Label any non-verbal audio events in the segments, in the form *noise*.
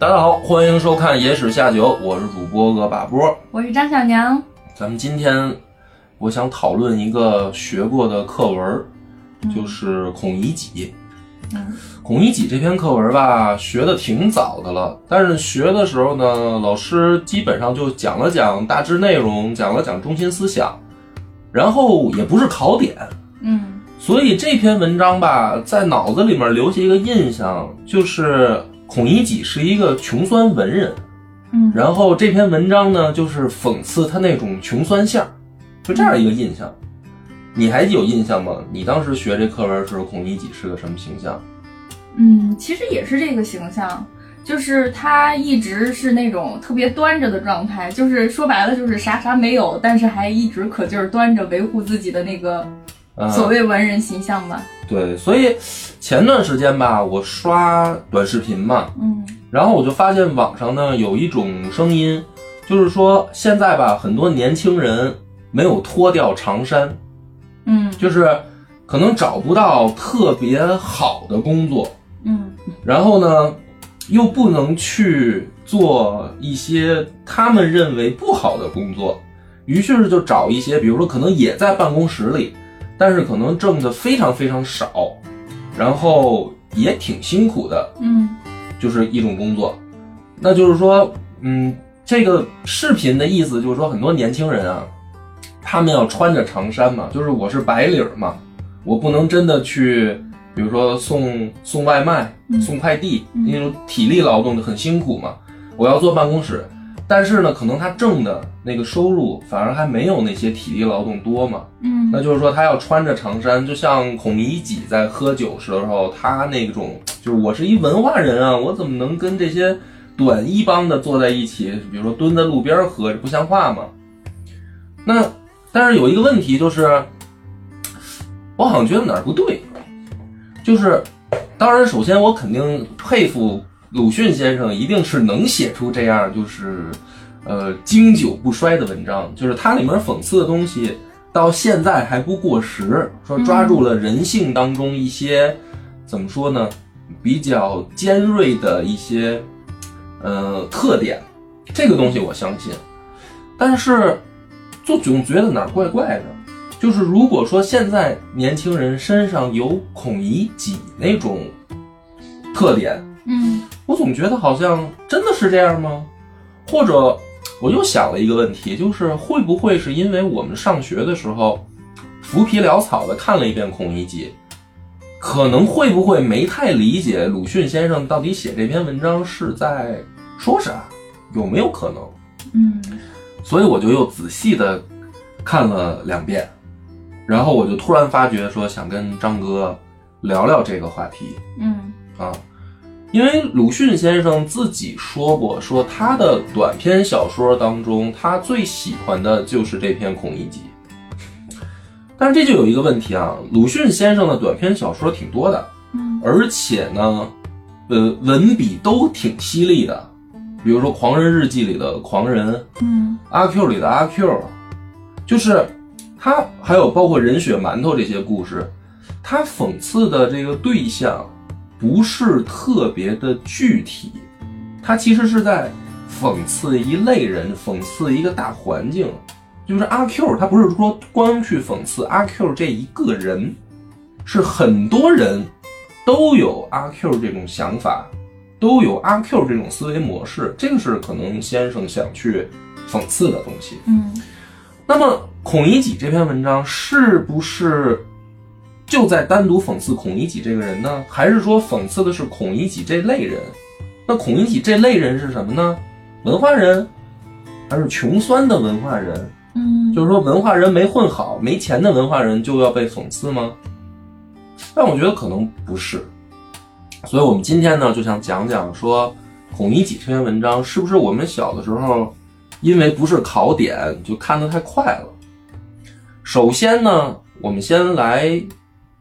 大家好，欢迎收看《野史下酒》，我是主播恶把波。我是张小娘。咱们今天我想讨论一个学过的课文，就是《孔乙己》。嗯《孔乙己》这篇课文吧，学的挺早的了，但是学的时候呢，老师基本上就讲了讲大致内容，讲了讲中心思想，然后也不是考点，嗯所以这篇文章吧，在脑子里面留下一个印象，就是孔乙己是一个穷酸文人。嗯然后这篇文章呢，就是讽刺他那种穷酸相，就这样一个印象。你还有印象吗？你当时学这课文的时候，孔乙己是个什么形象？嗯，其实也是这个形象，就是他一直是那种特别端着的状态，就是说白了就是啥啥没有，但是还一直可劲儿端着维护自己的那个嗯，所谓文人形象吧。对，所以前段时间吧，我刷短视频嘛，嗯。然后我就发现网上呢有一种声音，就是说现在吧，很多年轻人没有脱掉长衫，嗯。就是可能找不到特别好的工作，嗯。然后呢，又不能去做一些他们认为不好的工作，于是就找一些，比如说可能也在办公室里，但是可能挣的非常非常少，然后也挺辛苦的，嗯就是一种工作。那就是说，嗯，这个视频的意思就是说，很多年轻人啊，他们要穿着长衫嘛，就是我是白领儿嘛，我不能真的去，比如说送送外卖、嗯送快递嗯那种体力劳动的很辛苦嘛，我要坐办公室。但是呢，可能他挣的那个收入反而还没有那些体力劳动多嘛，嗯那就是说，他要穿着长衫，就像孔乙己在喝酒时候，他那种就是我是一文化人啊，我怎么能跟这些短衣帮的坐在一起？比如说蹲在路边喝，这不像话嘛。那但是有一个问题就是，我好像觉得哪儿不对，就是当然，首先我肯定佩服鲁迅先生，一定是能写出这样就是呃经久不衰的文章，就是它里面讽刺的东西。到现在还不过时，说抓住了人性当中一些、怎么说呢，比较尖锐的一些呃特点，这个东西我相信，但是就总觉得哪儿怪怪的，就是如果说现在年轻人身上有孔乙己那种特点，嗯我总觉得好像真的是这样吗？或者我又想了一个问题，就是会不会是因为我们上学的时候浮皮潦草的看了一遍《孔乙己》，可能会不会没太理解鲁迅先生到底写这篇文章是在说啥？有没有可能？嗯所以我就又仔细的看了两遍，然后我就突然发觉说想跟张哥聊聊这个话题。嗯啊，因为鲁迅先生自己说过，说他的短篇小说当中，他最喜欢的就是这篇《孔乙己》。但是这就有一个问题啊，鲁迅先生的短篇小说挺多的，嗯。而且呢，呃，文笔都挺犀利的，比如说《狂人日记》里的狂人，嗯。阿 Q 里的阿 Q，就是他还有包括人血馒头这些故事，他讽刺的这个对象不是特别的具体，他其实是在讽刺一类人，讽刺一个大环境。就是阿 Q，他不是说光去讽刺阿 Q 这一个人，是很多人都有阿 Q 这种想法，都有阿 Q 这种思维模式，这个是可能先生想去讽刺的东西。嗯那么《孔乙己》这篇文章是不是就在单独讽刺孔乙己这个人呢？还是说讽刺的是孔乙己这类人？那孔乙己这类人是什么呢？文化人，还是穷酸的文化人？嗯就是说文化人没混好，没钱的文化人就要被讽刺吗？但我觉得可能不是。所以我们今天呢就想讲讲说《孔乙己》这篇文章是不是我们小的时候因为不是考点就看得太快了。首先呢，我们先来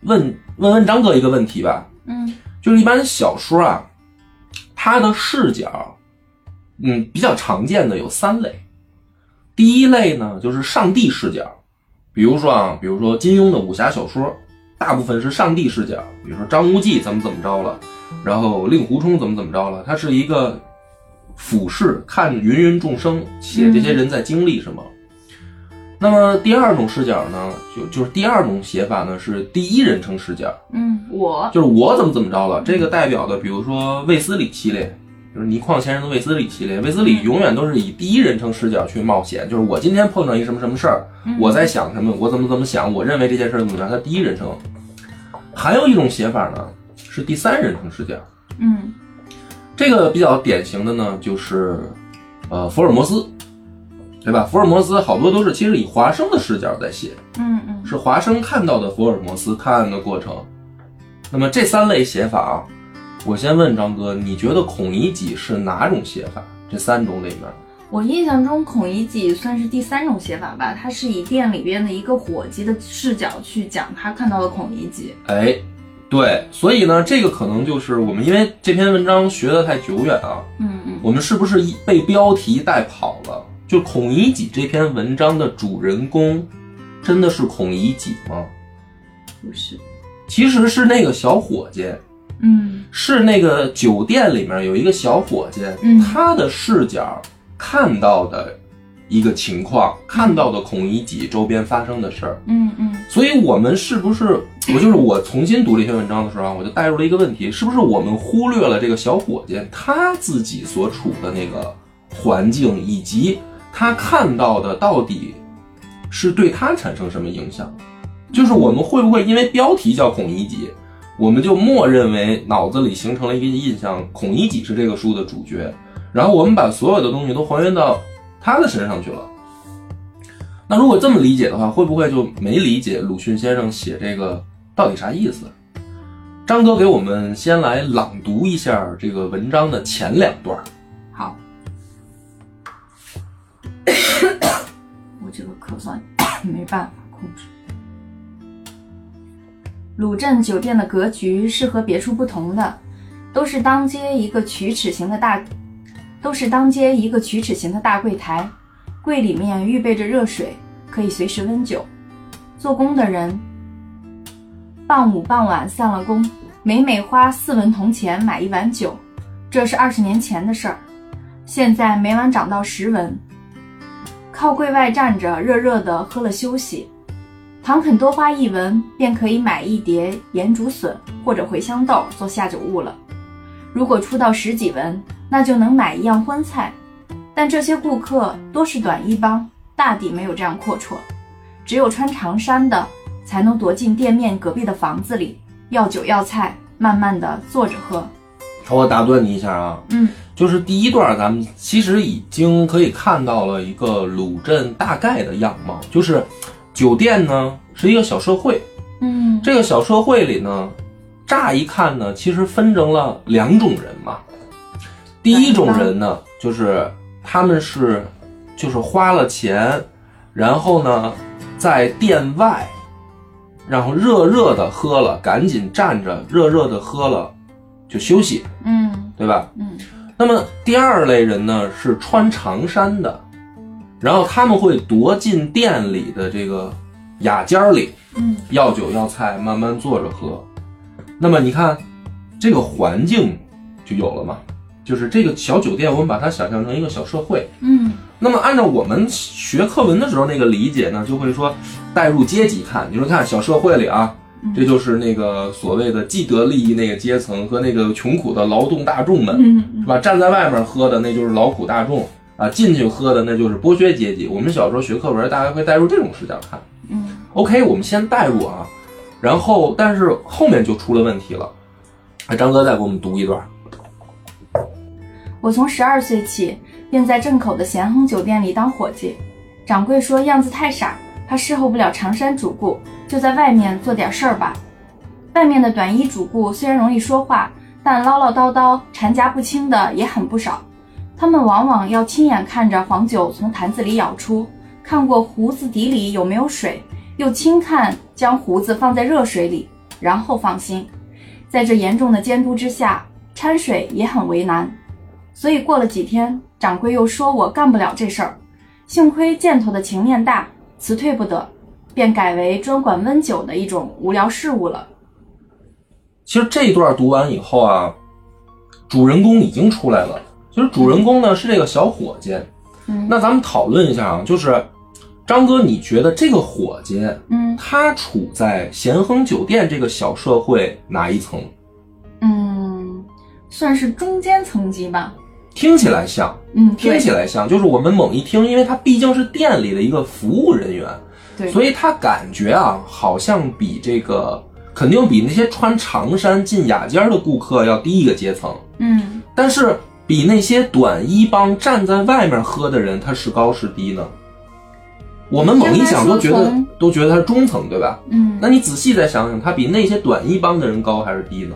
问问问张哥一个问题吧，嗯。就是一般小说啊，它的视角，嗯，比较常见的有三类。第一类呢，就是上帝视角，比如说啊，比如说金庸的武侠小说，大部分是上帝视角，比如说张无忌怎么怎么着了，然后令狐冲怎么怎么着了，他是一个俯视看芸芸众生，写这些人在经历什么。那么第二种视角呢，就就是第二种写法呢是第一人称视角，嗯，我就是我怎么怎么着了。这个代表的，比如说卫斯理系列，就是倪匡先生的卫斯理系列。卫斯理永远都是以第一人称视角去冒险，就是我今天碰上一什么什么事儿，我在想什么，我怎么怎么想，我认为这件事儿怎么着，他第一人称。还有一种写法呢是第三人称视角，嗯这个比较典型的呢就是呃福尔摩斯，对吧？福尔摩斯好多都是其实以华生的视角在写。嗯嗯是华生看到的福尔摩斯探案的过程。那么这三类写法啊，我先问张哥，你觉得孔乙己是哪种写法？这三种里面，我印象中孔乙己算是第三种写法吧，他是以店里边的一个伙计的视角去讲他看到的孔乙己。哎，对，所以呢，这个可能就是我们因为这篇文章学的太久远啊，嗯嗯我们是不是一被标题带跑了？就孔乙己这篇文章的主人公，真的是孔乙己吗？不是，其实是那个小伙计，嗯。是那个酒店里面有一个小伙计，嗯。他的视角看到的一个情况，看到的孔乙己周边发生的事儿。嗯嗯。所以，我们是不是我就是我重新读这篇文章的时候啊，我就带入了一个问题：是不是我们忽略了这个小伙计他自己所处的那个环境，以及他看到的到底是对他产生什么影响？就是我们会不会因为标题叫孔乙己，我们就默认为脑子里形成了一个印象，孔乙己是这个书的主角，然后我们把所有的东西都还原到他的身上去了。那如果这么理解的话，会不会就没理解鲁迅先生写这个到底啥意思？张哥给我们先来朗读一下这个文章的前两段。*coughs* 我这个咳嗽 *coughs* 没办法控制。鲁镇酒店的格局是和别处不同的，都是当街一个曲尺形的大，都是当街一个曲尺形的大柜台，柜里面预备着热水，可以随时温酒。做工的人傍午傍晚散了工，每每花四文铜钱买一碗酒，这是二十年前的事儿。现在每晚涨到十文，靠柜外站着，热热的喝了休息。倘肯多花一文，便可以买一碟盐竹笋或者茴香豆做下酒物了。如果出到十几文，那就能买一样荤菜。但这些顾客多是短衣帮，大抵没有这样阔绰。只有穿长衫的，才能躲进店面隔壁的房子里，要酒要菜，慢慢的坐着喝。我打断你一下啊，嗯就是第一段，咱们其实已经可以看到了一个鲁镇大概的样貌，就是酒店呢是一个小社会，嗯这个小社会里呢，乍一看呢，其实分成了两种人嘛。第一种人呢，就是他们是就是花了钱，然后呢在店外，然后热热的喝了，赶紧站着热热的喝了就休息，嗯对吧？嗯那么第二类人呢是穿长衫的，然后他们会踱进店里的这个雅间儿里，嗯要酒要菜，慢慢坐着喝。那么你看，这个环境就有了嘛，就是这个小酒店，我们把它想象成一个小社会。嗯那么按照我们学课文的时候那个理解呢，就会说带入阶级看，你说看小社会里啊，这就是那个所谓的既得利益那个阶层和那个穷苦的劳动大众们，嗯是吧？站在外面喝的那就是劳苦大众啊，进去喝的那就是剥削阶级。我们小时候学课文，大概会带入这种视角看。嗯 OK，我们先带入啊，然后但是后面就出了问题了。哎，张哥再给我们读一段。我从十二岁起便在镇口的咸亨酒店里当伙计，掌柜说样子太傻，怕侍候不了长山主顾，就在外面做点事儿吧。外面的短衣主顾虽然容易说话，但唠唠叨叨、缠夹不清的也很不少。他们往往要亲眼看着黄酒从坛子里舀出，看过胡子底里有没有水，又亲看将胡子放在热水里，然后放心。在这严重的监督之下，掺水也很为难。所以过了几天，掌柜又说我干不了这事儿，幸亏箭头的情面大，辞退不得，便改为专管温酒的一种无聊事物了。其实这一段读完以后啊，主人公已经出来了，其实主人公呢是这个小伙计。嗯那咱们讨论一下啊，就是张哥，你觉得这个伙计嗯他处在咸亨酒店这个小社会哪一层？嗯，算是中间层级吧。听起来像，嗯，听起来像，就是我们猛一听，因为他毕竟是店里的一个服务人员，对，所以他感觉啊，好像比这个肯定比那些穿长衫进雅间的顾客要低一个阶层，嗯但是比那些短衣帮站在外面喝的人，他是高是低呢？我们猛一想都觉得都觉得他是中层，对吧？嗯，那你仔细再想想，他比那些短衣帮的人高还是低呢？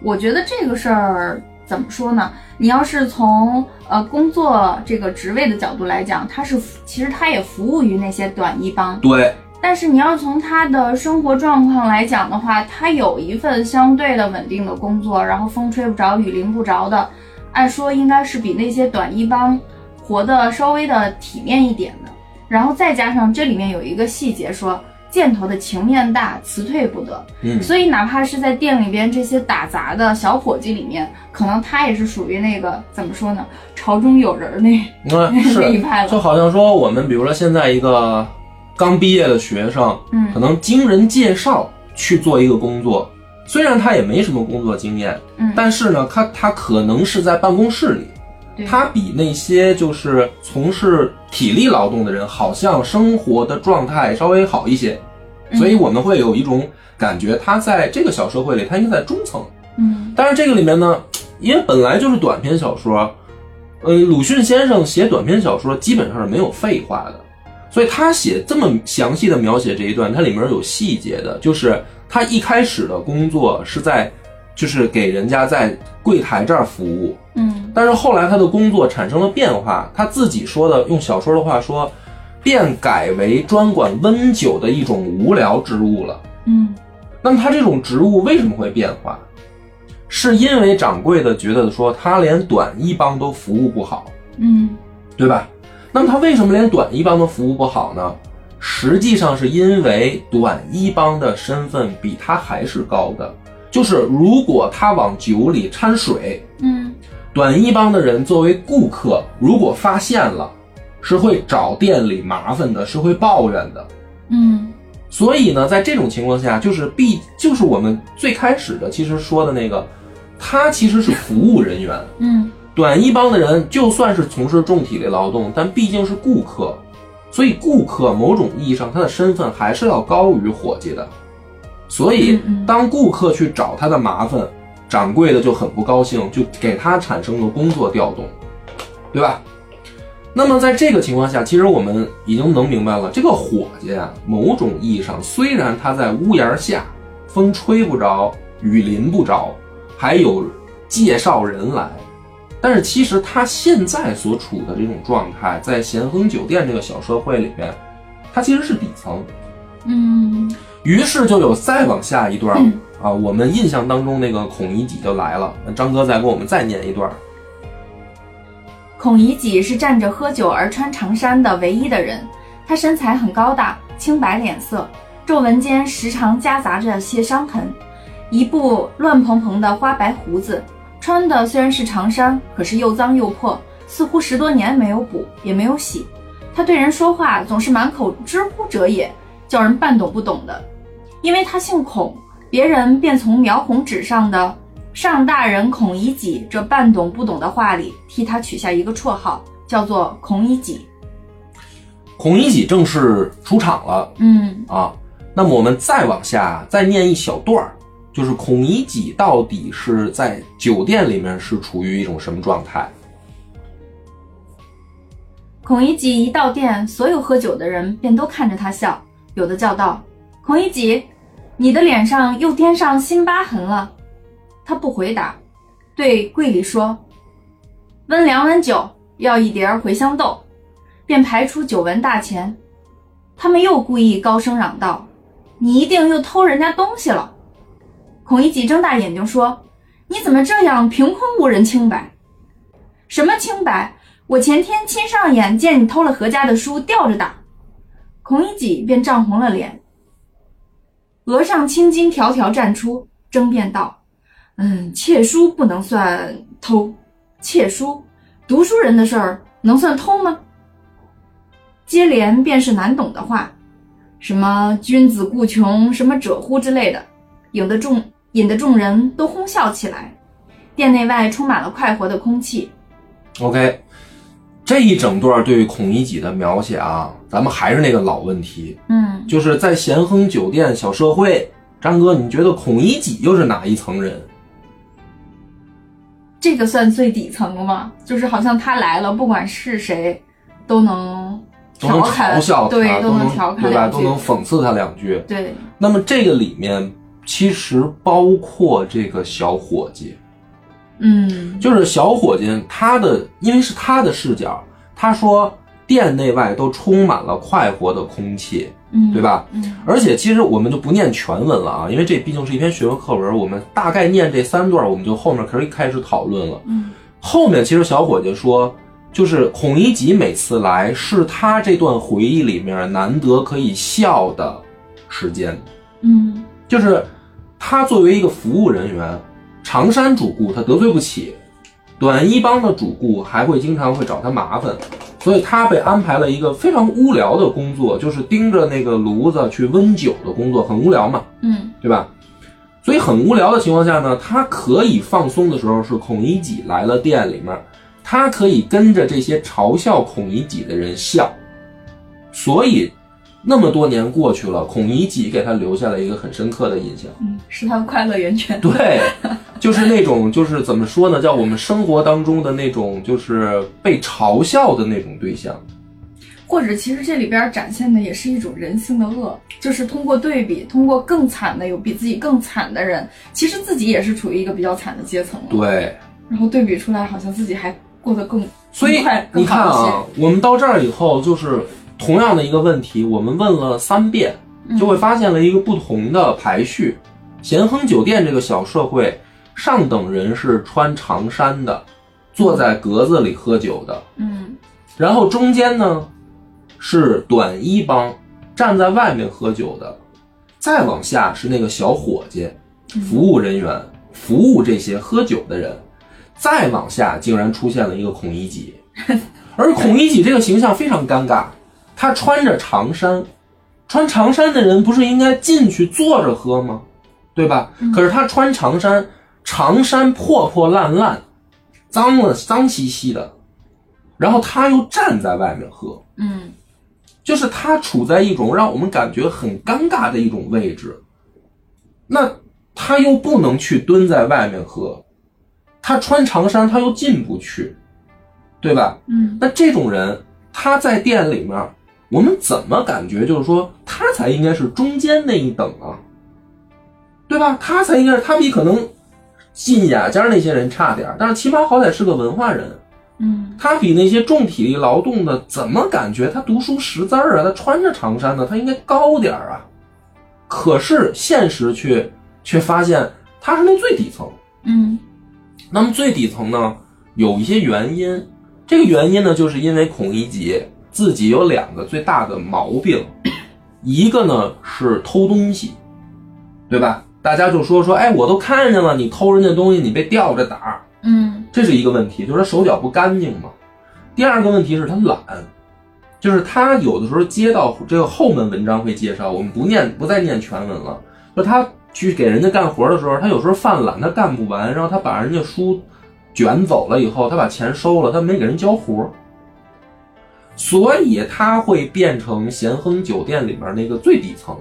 我觉得这个事儿怎么说呢？你要是从呃工作这个职位的角度来讲，他是其实他也服务于那些短衣帮，对，但是你要从他的生活状况来讲的话，他有一份相对的稳定的工作，然后风吹不着雨淋不着的，按说应该是比那些短衣帮活得稍微的体面一点的。然后再加上这里面有一个细节说，箭头的情面大，辞退不得。嗯，所以哪怕是在店里边这些打杂的小伙计里面，可能他也是属于那个怎么说呢，朝中有人那嗯，*laughs* 那一是，派了。就好像说我们比如说现在一个刚毕业的学生，嗯可能经人介绍去做一个工作，虽然他也没什么工作经验，嗯，但是呢，他他可能是在办公室里，对他比那些就是从事体力劳动的人，好像生活的状态稍微好一些，嗯。所以我们会有一种感觉，他在这个小社会里，他应该在中层。嗯。但是这个里面呢，因为本来就是短篇小说，呃，鲁迅先生写短篇小说基本上是没有废话的，所以他写这么详细的描写这一段，它里面有细节的，就是他一开始的工作是在，就是给人家在柜台这儿服务，嗯但是后来他的工作产生了变化，他自己说的，用小说的话说，便改为专管温酒的一种无聊之物了。嗯那么他这种职务为什么会变化？是因为掌柜的觉得说他连短衣帮都服务不好，嗯对吧？那么他为什么连短衣帮都服务不好呢？实际上是因为短衣帮的身份比他还是高的，就是如果他往酒里掺水，嗯短衣帮的人作为顾客，如果发现了，是会找店里麻烦的，是会抱怨的。嗯所以呢，在这种情况下，就是必就是我们最开始的其实说的那个，他其实是服务人员。嗯短衣帮的人就算是从事重体力劳动，但毕竟是顾客，所以顾客某种意义上他的身份还是要高于伙计的。所以当顾客去找他的麻烦，掌柜的就很不高兴，就给他产生了工作调动，对吧？那么在这个情况下，其实我们已经能明白了，这个伙计啊，某种意义上虽然他在屋檐下，风吹不着，雨淋不着，还有介绍人来，但是其实他现在所处的这种状态，在咸亨酒店这个小社会里面，他其实是底层。嗯于是就有再往下一段、*laughs* 嗯啊，我们印象当中那个孔乙己就来了。那张哥再给我们再念一段。孔乙己是站着喝酒而穿长衫的唯一的人，他身材很高大，青白脸色，皱纹间时常夹杂着些伤痕，一部乱蓬蓬的花白胡子，穿的虽然是长衫，可是又脏又破，似乎十多年没有补也没有洗。他对人说话总是满口知乎者也，叫人半懂不懂的。因为他姓孔，别人便从描红纸上的上大人孔乙己这半懂不懂的话里，替他取下一个绰号，叫做孔乙己。孔乙己正式出场了嗯啊。那么我们再往下再念一小段儿，就是孔乙己到底是在酒店里面是处于一种什么状态？孔乙己一到店，所有喝酒的人便都看着他笑，有的叫道：“孔乙己，你的脸上又添上新疤痕了。”他不回答，对柜里说：“温两碗酒，要一碟茴香豆。”便排出酒文大钱。他们又故意高声嚷道：“你一定又偷人家东西了！”孔乙己睁大眼睛说：“你怎么这样凭空误人清白？什么清白？我前天亲上眼见你偷了何家的书，吊着打。”孔乙己便涨红了脸，额上青筋条条绽出，争辩道：“嗯，窃书不能算偷，窃书，读书人的事儿能算偷吗？接连便是难懂的话，什么君子固穷，什么者乎之类的，引得众引得众人都哄笑起来。店内外充满了快活的空气。OK，这一整段对孔乙己的描写啊，咱们还是那个老问题，嗯，就是在咸亨酒店小社会，张哥，你觉得孔乙己又是哪一层人？这个算最底层了吗？就是好像他来了，不管是谁，都能都能调侃，嘲笑他，对，都能调侃对吧？都能讽刺他两句。对，那么这个里面其实包括这个小伙计，嗯，就是小伙计他的，因为是他的视角，他说店内外都充满了快活的空气，嗯，对？吧？嗯而且其实我们就不念全文了啊，因为这毕竟是一篇学科课文，我们大概念这三段，我们就后面可以开始讨论了。嗯后面其实小伙计说，就是孔乙己每次来是他这段回忆里面难得可以笑的时间，嗯就是他作为一个服务人员，常山主顾他得罪不起，短衣帮的主顾还会经常会找他麻烦，所以他被安排了一个非常无聊的工作，就是盯着那个炉子去温酒的工作，很无聊嘛，嗯对吧？所以很无聊的情况下呢，他可以放松的时候是孔乙己来了店里面，他可以跟着这些嘲笑孔乙己的人笑，所以那么多年过去了，孔乙己给他留下了一个很深刻的印象。嗯，是他的快乐源泉。对，就是那种就是怎么说呢，叫我们生活当中的那种就是被嘲笑的那种对象。或者其实这里边展现的也是一种人性的恶，就是通过对比，通过更惨的有比自己更惨的人，其实自己也是处于一个比较惨的阶层。对，然后对比出来，好像自己还过得更所以更快你看。啊，我们到这儿以后，就是同样的一个问题，我们问了三遍，嗯。就会发现了一个不同的排序。咸亨酒店这个小社会，上等人是穿长衫的，坐在格子里喝酒的，嗯。然后中间呢是短衣帮，站在外面喝酒的，再往下是那个小伙计，服务人员，服务这些喝酒的人，再往下竟然出现了一个孔乙己，*laughs* 而孔乙己这个形象非常尴尬，他穿着长衫，穿长衫的人不是应该进去坐着喝吗？对吧？可是他穿长衫，长衫破破烂烂，脏了脏兮兮的，然后他又站在外面喝，嗯就是他处在一种让我们感觉很尴尬的一种位置，那他又不能去蹲在外面喝，他穿长衫他又进不去，对吧？嗯那这种人他在店里面，我们怎么感觉就是说他才应该是中间那一等啊，对吧？他才应该是他比可能进雅间那些人差点儿，但是起码好歹是个文化人。嗯他比那些重体力劳动的怎么感觉他读书识字儿啊？他穿着长衫呢，他应该高点儿啊。可是现实却却发现他是那最底层。嗯那么最底层呢，有一些原因。这个原因呢，就是因为孔乙己自己有两个最大的毛病，*coughs* 一个呢是偷东西，对吧？大家就说说，哎，我都看见了，你偷人家东西，你被吊着打，嗯这是一个问题，就是他手脚不干净嘛。第二个问题是他懒，就是他有的时候接到这个后门文章会介绍，我们不念不再念全文了。就他去给人家干活的时候，他有时候犯懒，他干不完，然后他把人家书卷走了以后，他把钱收了，他没给人交活，所以他会变成咸亨酒店里面那个最底层，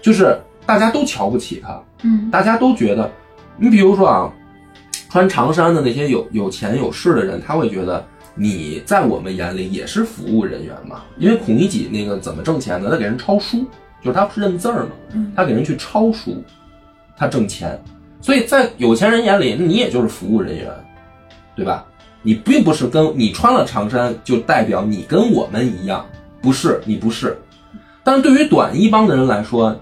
就是大家都瞧不起他，嗯大家都觉得，你比如说啊，穿长衫的那些有有钱有势的人，他会觉得你在我们眼里也是服务人员嘛。因为孔乙己那个怎么挣钱呢？他给人抄书，就是他不是认字儿嘛，嗯他给人去抄书，他挣钱。所以在有钱人眼里，你也就是服务人员，对吧？你并不是跟你穿了长衫就代表你跟我们一样，不是，你不是。但是对于短衣帮的人来说，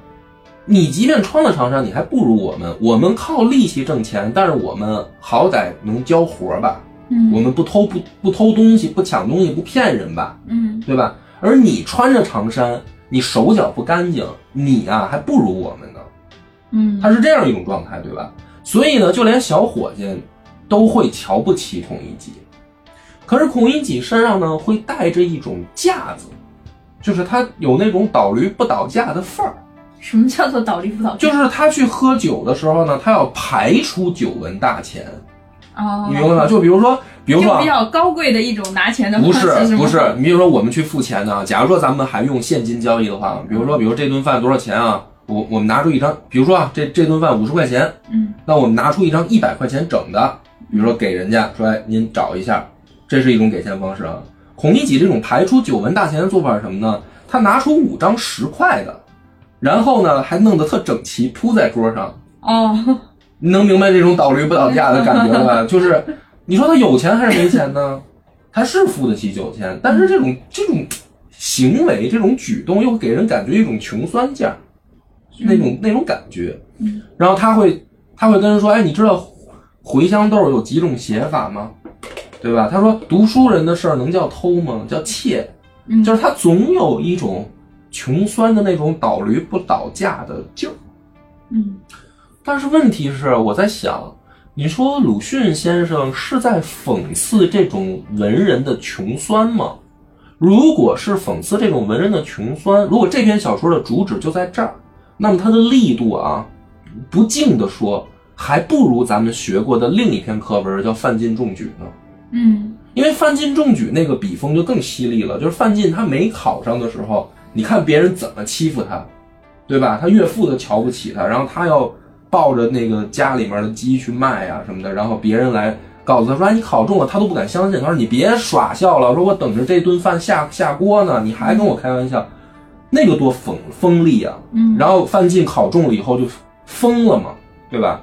你即便穿了长衫，你还不如我们。我们靠力气挣钱，但是我们好歹能交活吧？嗯我们不偷不不偷东西，不抢东西，不骗人吧？嗯对吧？而你穿着长衫，你手脚不干净，你啊还不如我们呢。嗯他是这样一种状态，对吧？所以呢，就连小伙计，都会瞧不起孔乙己。可是孔乙己身上呢，会带着一种架子，就是他有那种倒驴不倒架的范儿。什么叫做倒驴不倒？就是他去喝酒的时候呢，他要排出酒文大钱，哦，你明白吗？就比如说，比如说比较高贵的一种拿钱的不方式，不是不是，你比如说我们去付钱呢，假如说咱们还用现金交易的话，比如说，比如这顿饭多少钱啊？我我们拿出一张，比如说啊，这这顿饭五十块钱，嗯那我们拿出一张一百块钱整的，比如说给人家说，哎，您找一下，这是一种给钱方式啊。孔乙己这种排出九文大钱的做法是什么呢？他拿出五张十块的，然后呢还弄得特整齐铺在桌上，哦，你能明白这种倒驴不倒架的感觉了吧？*laughs* 就是你说他有钱还是没钱呢？他是付得起酒钱，但是这种 *laughs* 这种行为、这种举动又给人感觉一种穷酸劲儿，那种那种感觉。嗯然后他会他会跟人说：“哎，你知道茴香豆有几种写法吗？对吧？”他说：“读书人的事儿能叫偷吗？叫窃。”嗯就是他总有一种穷酸的那种倒驴不倒架的劲儿。嗯但是问题是，我在想，你说鲁迅先生是在讽刺这种文人的穷酸吗？如果是讽刺这种文人的穷酸，如果这篇小说的主旨就在这儿，那么它的力度啊，不敬的说，还不如咱们学过的另一篇课文叫《范进中举》呢。嗯因为范进中举那个笔锋就更犀利了，就是范进他没考上的时候，你看别人怎么欺负他，对吧？他岳父都瞧不起他，然后他要抱着那个家里面的鸡去卖啊什么的，然后别人来告诉他说：“哎，你考中了。”他都不敢相信，他说：“你别耍笑了，说我等着这顿饭下下锅呢，你还跟我开玩笑，那个多锋锋利啊！”嗯，然后范进考中了以后就疯了嘛，对吧？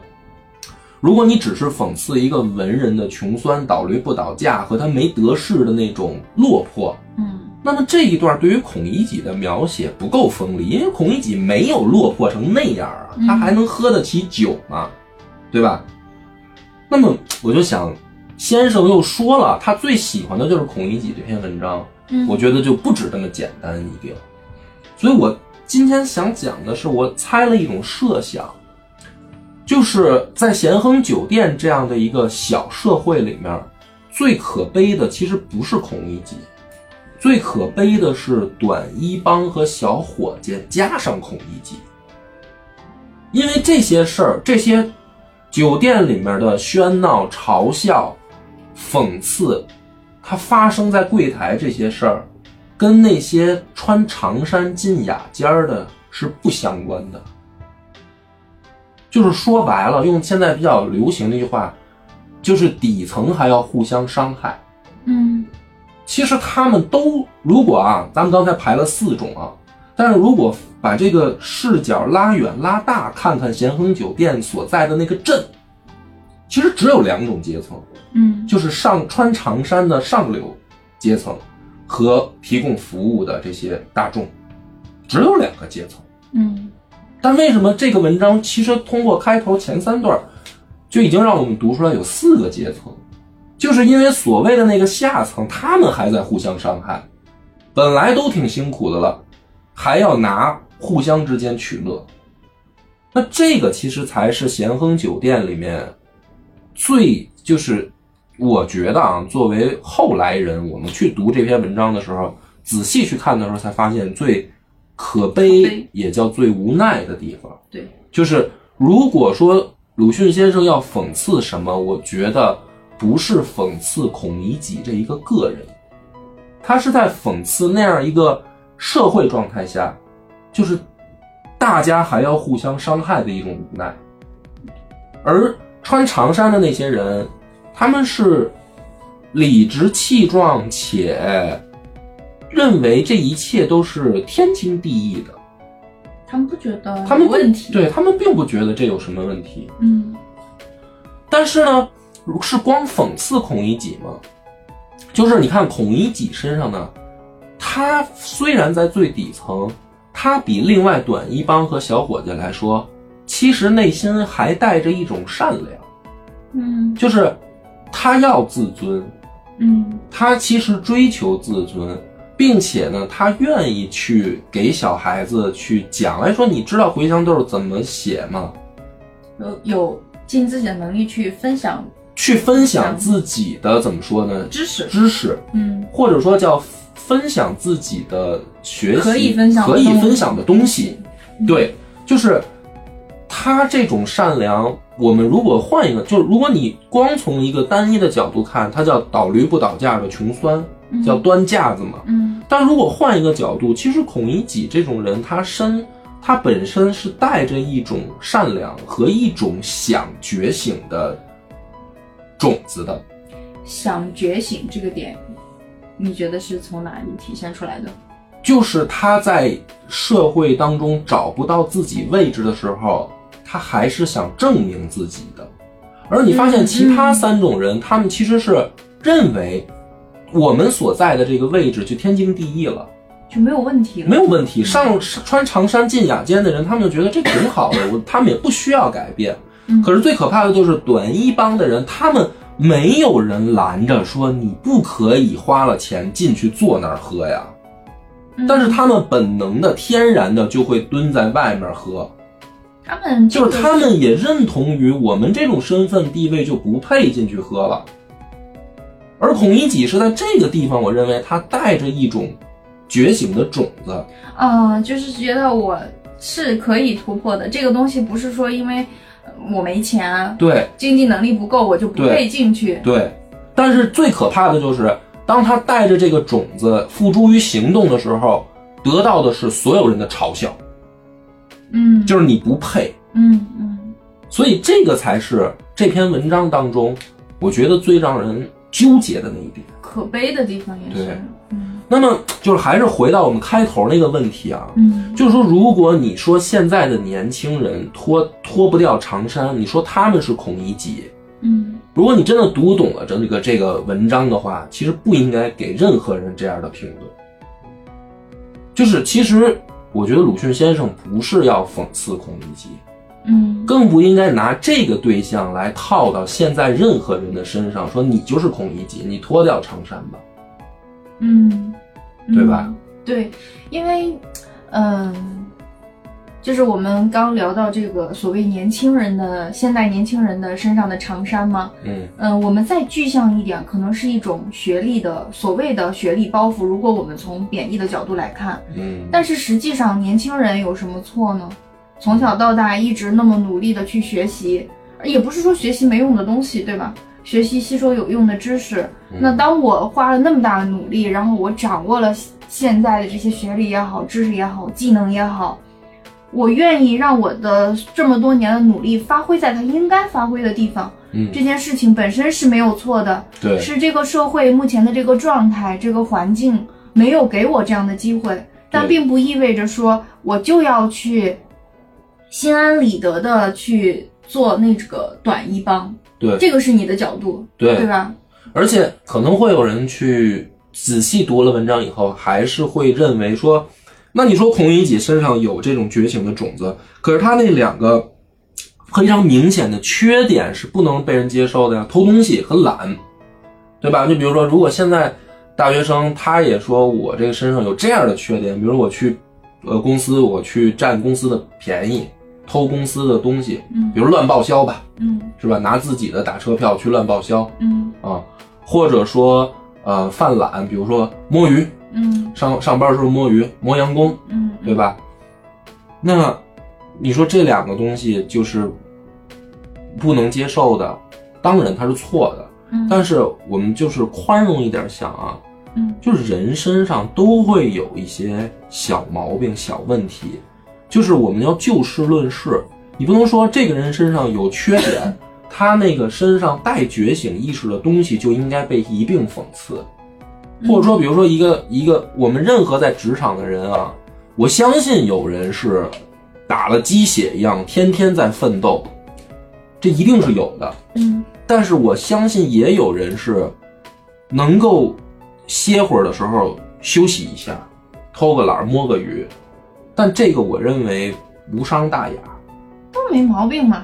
如果你只是讽刺一个文人的穷酸、倒驴不倒架和他没得势的那种落魄，嗯那么这一段对于孔乙己的描写不够锋利，因为孔乙己没有落魄成那样啊，嗯他还能喝得起酒吗？对吧？那么我就想，先生又说了，他最喜欢的就是孔乙己这篇文章，嗯，我觉得就不止这么简单一定。所以我今天想讲的是，我猜了一种设想，就是在咸亨酒店这样的一个小社会里面，最可悲的其实不是孔乙己，最可悲的是短衣帮和小伙计加上孔乙己，因为这些事儿，这些酒店里面的喧闹、嘲笑、讽刺，它发生在柜台这些事儿，跟那些穿长衫进雅间儿的是不相关的。就是说白了，用现在比较流行的一句话，就是底层还要互相伤害。嗯其实他们都，如果啊，咱们刚才排了四种啊，但是如果把这个视角拉远拉大，看看咸亨酒店所在的那个镇，其实只有两种阶层，嗯就是上穿长衫的上流阶层和提供服务的这些大众，只有两个阶层。嗯但为什么这个文章其实通过开头前三段就已经让我们读出来有四个阶层？就是因为所谓的那个下层，他们还在互相伤害，本来都挺辛苦的了，还要拿互相之间取乐。那这个其实才是咸亨酒店里面最就是，我觉得啊，作为后来人，我们去读这篇文章的时候，仔细去看的时候，才发现最可悲也叫最无奈的地方。对，就是如果说鲁迅先生要讽刺什么，我觉得不是讽刺孔乙己这一个个人，他是在讽刺那样一个社会状态下，就是大家还要互相伤害的一种无奈。而穿长衫的那些人，他们是理直气壮且认为这一切都是天经地义的。他们不觉得他们问题，，对他们并不觉得这有什么问题。嗯但是呢，是光讽刺孔乙己吗？就是你看孔乙己身上呢，他虽然在最底层，他比另外短衣帮和小伙计来说，其实内心还带着一种善良，嗯就是他要自尊，嗯他其实追求自尊，并且呢，他愿意去给小孩子去讲，哎，说你知道茴香豆怎么写吗？有有尽自己的能力去分享去分享自己的怎么说呢？知识，知识，嗯或者说叫分享自己的学习，可以分享可以分享的东西。对，就是他这种善良，我们如果换一个，就是如果你光从一个单一的角度看，它叫倒驴不倒架的穷酸，叫端架子嘛。嗯但如果换一个角度，其实孔乙己这种人，他身他本身是带着一种善良和一种想觉醒的种子的。想觉醒这个点，你觉得是从哪里体现出来的？就是他在社会当中找不到自己位置的时候，他还是想证明自己的。而你发现其他三种人，他们其实是认为我们所在的这个位置就天经地义了，就没有问题了。没有问题。上穿长衫进雅间的人，他们就觉得这挺好的，我他们也不需要改变。嗯可是最可怕的就是短衣帮的人，他们没有人拦着说你不可以花了钱进去坐那儿喝呀。嗯但是他们本能的、天然的就会蹲在外面喝，他们这个就是他们也认同于我们这种身份地位就不配进去喝了。而孔乙己是在这个地方，我认为他带着一种觉醒的种子，啊、就是觉得我是可以突破的。这个东西不是说因为呃我没钱、对经济能力不够，我就不配进去。对。但是最可怕的就是，当他带着这个种子付诸于行动的时候，得到的是所有人的嘲笑，嗯，就是你不配。嗯嗯所以这个才是这篇文章当中，我觉得最让人纠结的那一点。可悲的地方也是对。嗯那么就是还是回到我们开头那个问题啊，嗯就是说，如果你说现在的年轻人脱脱不掉长衫，你说他们是孔乙己，嗯如果你真的读懂了这个这个文章的话，其实不应该给任何人这样的评论。就是其实我觉得鲁迅先生不是要讽刺孔乙己，嗯更不应该拿这个对象来套到现在任何人的身上，说你就是孔乙己，你脱掉长衫吧。嗯，对吧嗯？对，因为嗯。就是我们刚聊到这个所谓年轻人的现代年轻人的身上的长衫嘛，嗯嗯，我们再具象一点，可能是一种学历的所谓的学历包袱。如果我们从贬义的角度来看，嗯，但是实际上年轻人有什么错呢？从小到大一直那么努力的去学习，也不是说学习没用的东西，对吧？学习吸收有用的知识。那当我花了那么大的努力，然后我掌握了现在的这些学历也好、知识也好、技能也好，我愿意让我的这么多年的努力发挥在它应该发挥的地方。嗯这件事情本身是没有错的，对，是这个社会目前的这个状态、这个环境没有给我这样的机会，但并不意味着说我就要去心安理得的去做那个短衣帮。对这个是你的角度，对对吧？而且可能会有人去仔细读了文章以后，还是会认为说，那你说孔乙己身上有这种觉醒的种子，可是他那两个非常明显的缺点是不能被人接受的呀，偷东西和懒，对吧？就比如说，如果现在大学生他也说我这个身上有这样的缺点，比如我去呃公司我去占公司的便宜，偷公司的东西，嗯比如乱报销吧，嗯是吧？拿自己的打车票去乱报销。嗯啊，或者说呃犯懒，比如说摸鱼，嗯上上班时候摸鱼、磨洋工，嗯，对吧？那你说这两个东西就是不能接受的，当然它是错的，嗯？但是我们就是宽容一点想啊，嗯就是人身上都会有一些小毛病、小问题，就是我们要就事论事，你不能说这个人身上有缺点，*laughs* 他那个身上带觉醒意识的东西就应该被一并讽刺，或者说，比如说一个一个我们任何在职场的人啊，我相信有人是打了鸡血一样，天天在奋斗，这一定是有的。嗯。但是我相信也有人是能够歇会儿的时候休息一下，偷个懒儿摸个鱼，但这个我认为无伤大雅。都没毛病嘛。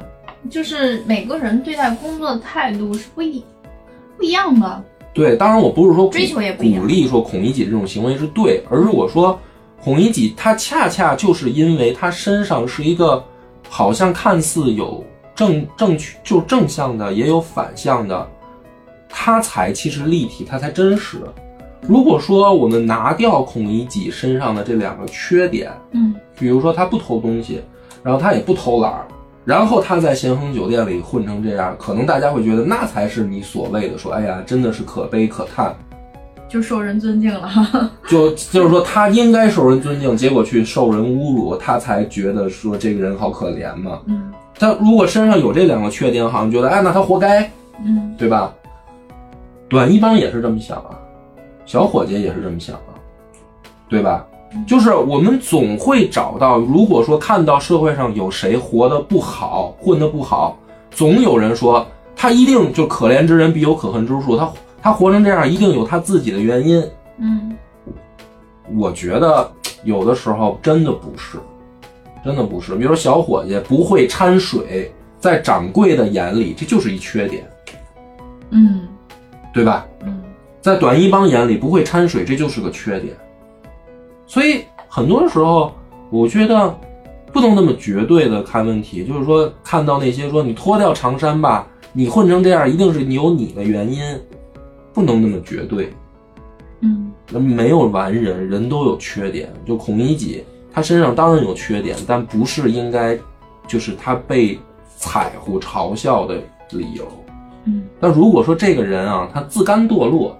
就是每个人对待工作的态度是不一不一样的。对，当然我不是说鼓追求也不一样鼓励说孔乙己这种行为是对，而是我说孔乙己他恰恰就是因为他身上是一个好像看似有正正确就正向的，也有反向的，他才其实立体，他才真实。如果说我们拿掉孔乙己身上的这两个缺点，嗯比如说他不偷东西，然后他也不偷懒儿，然后他在咸亨酒店里混成这样，可能大家会觉得那才是你所谓的说，哎呀，真的是可悲可叹。就受人尊敬了。*laughs* 就就是说他应该受人尊敬，结果去受人侮辱，他才觉得说这个人好可怜嘛。嗯他如果身上有这两个缺点，好像觉得哎，那他活该，嗯对吧？短一帮也是这么想啊，小伙计也是这么想的，对吧？就是我们总会找到，如果说看到社会上有谁活得不好，混得不好，总有人说他一定就可怜之人必有可恨之处，他他活成这样一定有他自己的原因。嗯我觉得有的时候真的不是，真的不是。比如说小伙计不会掺水，在掌柜的眼里这就是一缺点，嗯对吧？嗯在短衣帮眼里不会掺水，这就是个缺点。所以很多时候，我觉得不能那么绝对的看问题。就是说，看到那些说你脱掉长衫吧，你混成这样，一定是你有你的原因，不能那么绝对。嗯那没有完人，人都有缺点。就孔乙己，他身上当然有缺点，但不是应该，就是他被踩乎嘲笑的理由。嗯那如果说这个人啊，他自甘堕落，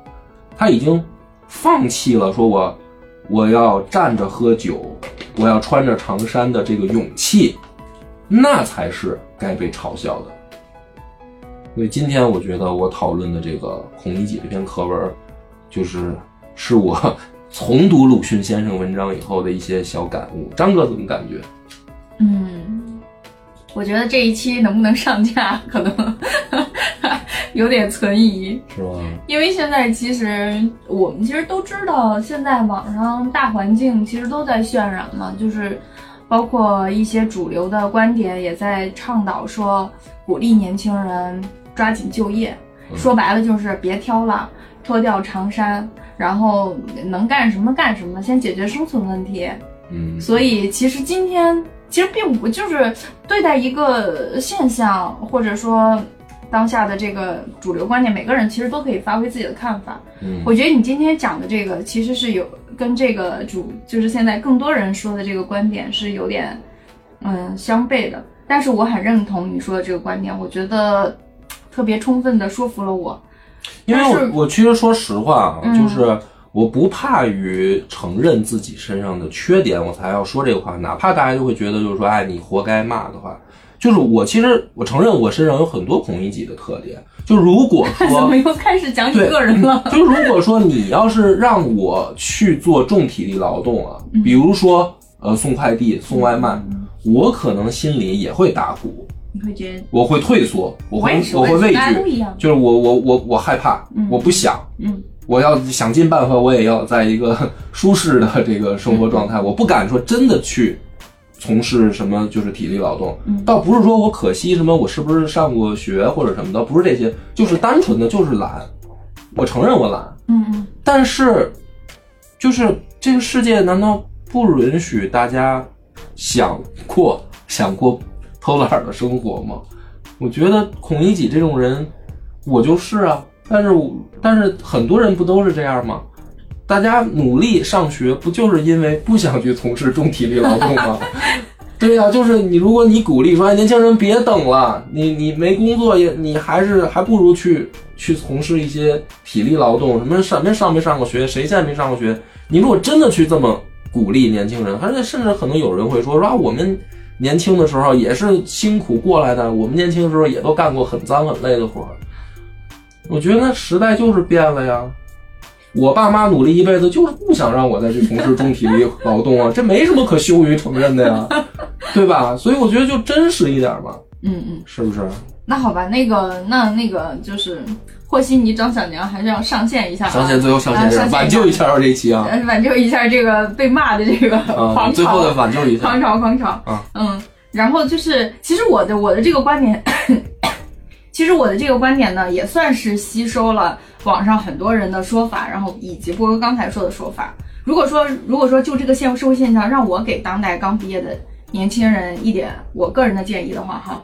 他已经放弃了说我我要站着喝酒，我要穿着长衫的这个勇气，那才是该被嘲笑的。所以今天我觉得我讨论的这个孔乙己这篇课文，就是是我重读鲁迅先生文章以后的一些小感悟。张哥怎么感觉？嗯，我觉得这一期能不能上架，可能有点存疑。是吗？因为现在其实我们其实都知道，现在网上大环境其实都在渲染嘛，就是包括一些主流的观点也在倡导说，鼓励年轻人抓紧就业。嗯说白了就是别挑了，脱掉长衫，然后能干什么干什么，先解决生存问题。嗯，所以其实今天其实并不就是对待一个现象，或者说当下的这个主流观念，每个人其实都可以发挥自己的看法。嗯我觉得你今天讲的这个其实是有跟这个主就是现在更多人说的这个观点是有点嗯相悖的，但是我很认同你说的这个观点，我觉得特别充分的说服了我。因为我我其实说实话啊，嗯就是我不怕于承认自己身上的缺点，我才要说这个话，哪怕大家就会觉得就是说，哎，你活该骂的话，就是我其实我承认我身上有很多孔乙己的特点，就如果怎说么又开始讲你对个人了？*laughs* 就如果说你要是让我去做重体力劳动啊，嗯比如说呃送快递、送外卖，我可能心里也会打鼓，你会觉得我会退缩，我会我，我会畏惧，就是我我我我害怕嗯，我不想。嗯我要想尽办法，我也要在一个 *laughs* 舒适的这个生活状态。我不敢说真的去从事什么就是体力劳动，嗯倒不是说我可惜什么，我是不是上过学或者什么的，不是这些，就是单纯的就是懒。我承认我懒，嗯嗯但是就是这个世界难道不允许大家想过想过偷懒的生活吗？我觉得孔乙己这种人，我就是啊。但是我但是很多人不都是这样吗？大家努力上学，不就是因为不想去从事重体力劳动吗？*laughs* 对呀、就是你，如果你鼓励说，哎，年轻人别等了，你你没工作也，你还是还不如去去从事一些体力劳动，什么什么上没上过学，谁现在没上过学？你如果真的去这么鼓励年轻人，而且甚至可能有人会说，说啊，我们年轻的时候也是辛苦过来的，我们年轻的时候也都干过很脏很累的活儿。我觉得时代就是变了呀。我爸妈努力一辈子，就是不想让我再去从事重体力劳动啊，这没什么可羞于承认的呀，*laughs* 对吧？所以我觉得就真实一点嘛，嗯嗯，是不是？那好吧，那个那那个就是和稀泥张小娘还是要上线一下、啊，上线最后上啊线，挽救一下这一期啊呃挽救一下这个被骂的这个啊！狂最后的潮，挽救一下狂潮，狂潮啊！嗯，然后就是，其实我的我的这个观点，其实我的这个观点呢，也算是吸收了网上很多人的说法，然后以及波哥刚才说的说法。如果说如果说就这个现社会现象，让我给当代刚毕业的年轻人一点我个人的建议的话，哈，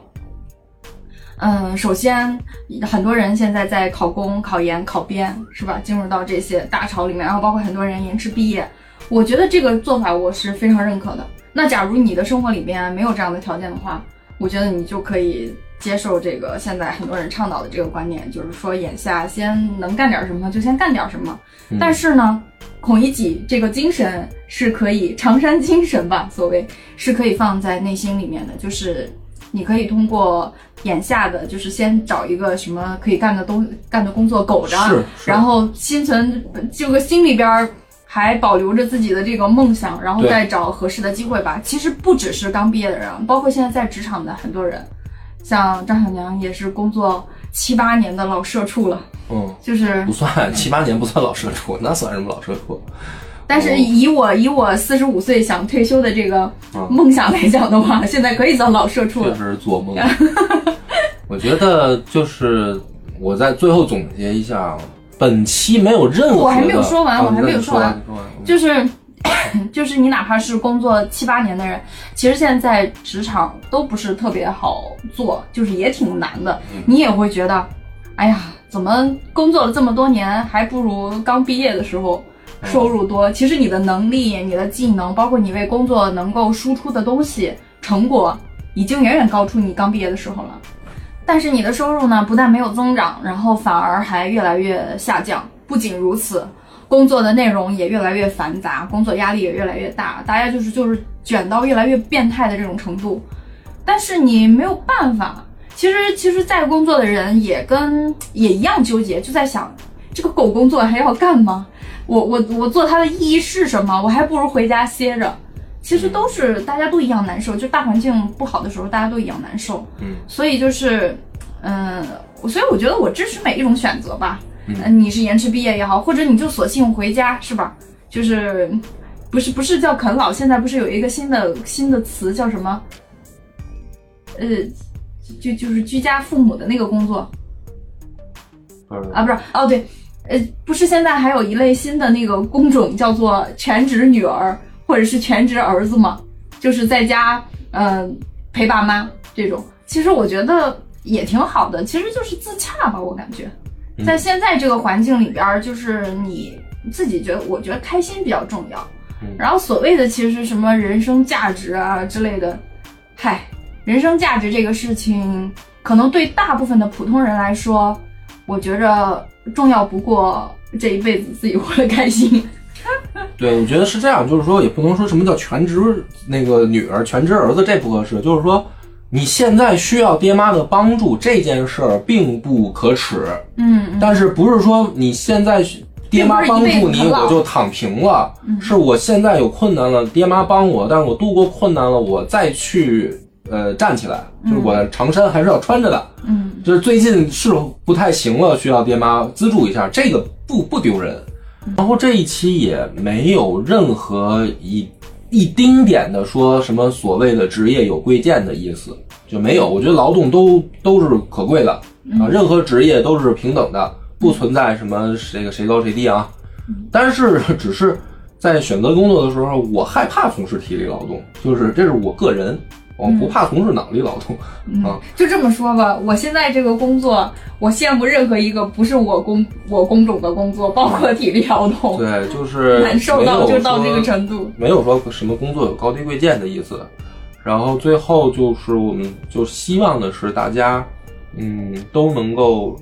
嗯，首先很多人现在在考公、考研、考编，是吧？进入到这些大潮里面，然后包括很多人延迟毕业，我觉得这个做法我是非常认可的。那假如你的生活里面没有这样的条件的话，我觉得你就可以接受这个现在很多人倡导的这个观念，就是说眼下先能干点什么就先干点什么。但是呢，孔乙己这个精神是可以常山精神吧，所谓是可以放在内心里面的，就是你可以通过眼下的，就是先找一个什么可以干的东干的工作苟着，然后心存这个心里边儿还保留着自己的这个梦想，然后再找合适的机会吧。其实不只是刚毕业的人，包括现在在职场的很多人，像张小娘也是工作七八年的老社畜了，嗯，就是不算七八年不算老社畜，那算什么老社畜？*laughs* 但是以我以我四十五岁想退休的这个嗯梦想来讲的话，现在可以算老社畜确了。实做梦。*laughs* 我觉得就是我在最后总结一下，本期没有任何，我还没有说完啊我还没有说说完就是就是你哪怕是工作七八年的人，其实现在职场都不是特别好做，就是也挺难的。你也会觉得，哎呀，怎么工作了这么多年，还不如刚毕业的时候收入多？其实你的能力、你的技能，包括你为工作能够输出的东西成果，已经远远高出你刚毕业的时候了。但是你的收入呢，不但没有增长，然后反而还越来越下降。不仅如此，工作的内容也越来越繁杂，工作压力也越来越大，大家就是就是卷到越来越变态的这种程度。但是你没有办法，其实其实，在工作的人也跟也一样纠结，就在想这个狗工作还要干吗？我我我做它的意义是什么？我还不如回家歇着。其实都是大家都一样难受，就大环境不好的时候，大家都一样难受。嗯，所以就是，嗯、所以我觉得我支持每一种选择吧。嗯呃你是延迟毕业也好，或者你就索性回家，是吧？就是不是不是叫啃老，现在不是有一个新的新的词叫什么？呃，就就是居家父母的那个工作啊，不是哦，对，呃，不是现在还有一类新的那个工种叫做全职女儿或者是全职儿子吗？就是在家呃陪爸妈这种。其实我觉得也挺好的，其实就是自洽吧，我感觉，嗯在现在这个环境里边儿，就是你自己觉得，我觉得开心比较重要。嗯然后所谓的其实什么人生价值啊之类的，嗨，人生价值这个事情，可能对大部分的普通人来说，我觉着重要不过这一辈子自己活得开心。*laughs* 对，我觉得是这样，就是说也不能说什么叫全职那个女儿、全职儿子，这不合适。就是说，你现在需要爹妈的帮助这件事儿并不可耻，嗯，但是不是说你现在需爹妈帮助你我就躺平了？嗯是我现在有困难了，爹妈帮我，但是我度过困难了，我再去呃站起来，就是我的长衫还是要穿着的。嗯，就是最近是不太行了，需要爹妈资助一下，这个不不丢人。然后这一期也没有任何一一丁点的说什么所谓的职业有贵贱的意思，就没有。我觉得劳动都都是可贵的啊，任何职业都是平等的，不存在什么这个谁高谁低啊。但是只是在选择工作的时候，我害怕从事体力劳动，就是这是我个人，我不怕从事脑力劳动。啊就这么说吧，我现在这个工作，我羡慕任何一个不是我工我工种的工作，包括体力劳动，对，就是难受到就到这个程度。没有说什么工作有高低贵贱的意思。然后最后就是我们就希望的是大家，嗯，都能够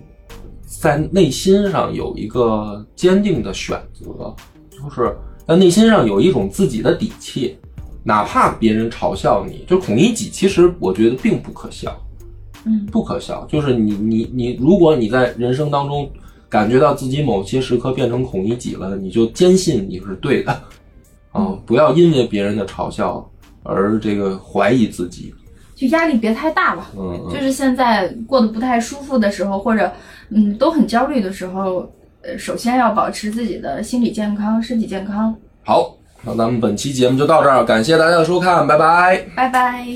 在内心上有一个坚定的选择，就是在内心上有一种自己的底气，哪怕别人嘲笑你，就孔乙己，其实我觉得并不可笑。嗯不可笑，就是你你你，如果你在人生当中感觉到自己某些时刻变成孔乙己了，你就坚信你是对的，啊，不要因为别人的嘲笑而这个怀疑自己，就压力别太大吧。嗯嗯，就是现在过得不太舒服的时候，或者嗯都很焦虑的时候，呃，首先要保持自己的心理健康、身体健康。好，那咱们本期节目就到这儿，感谢大家的收看，拜拜。拜拜。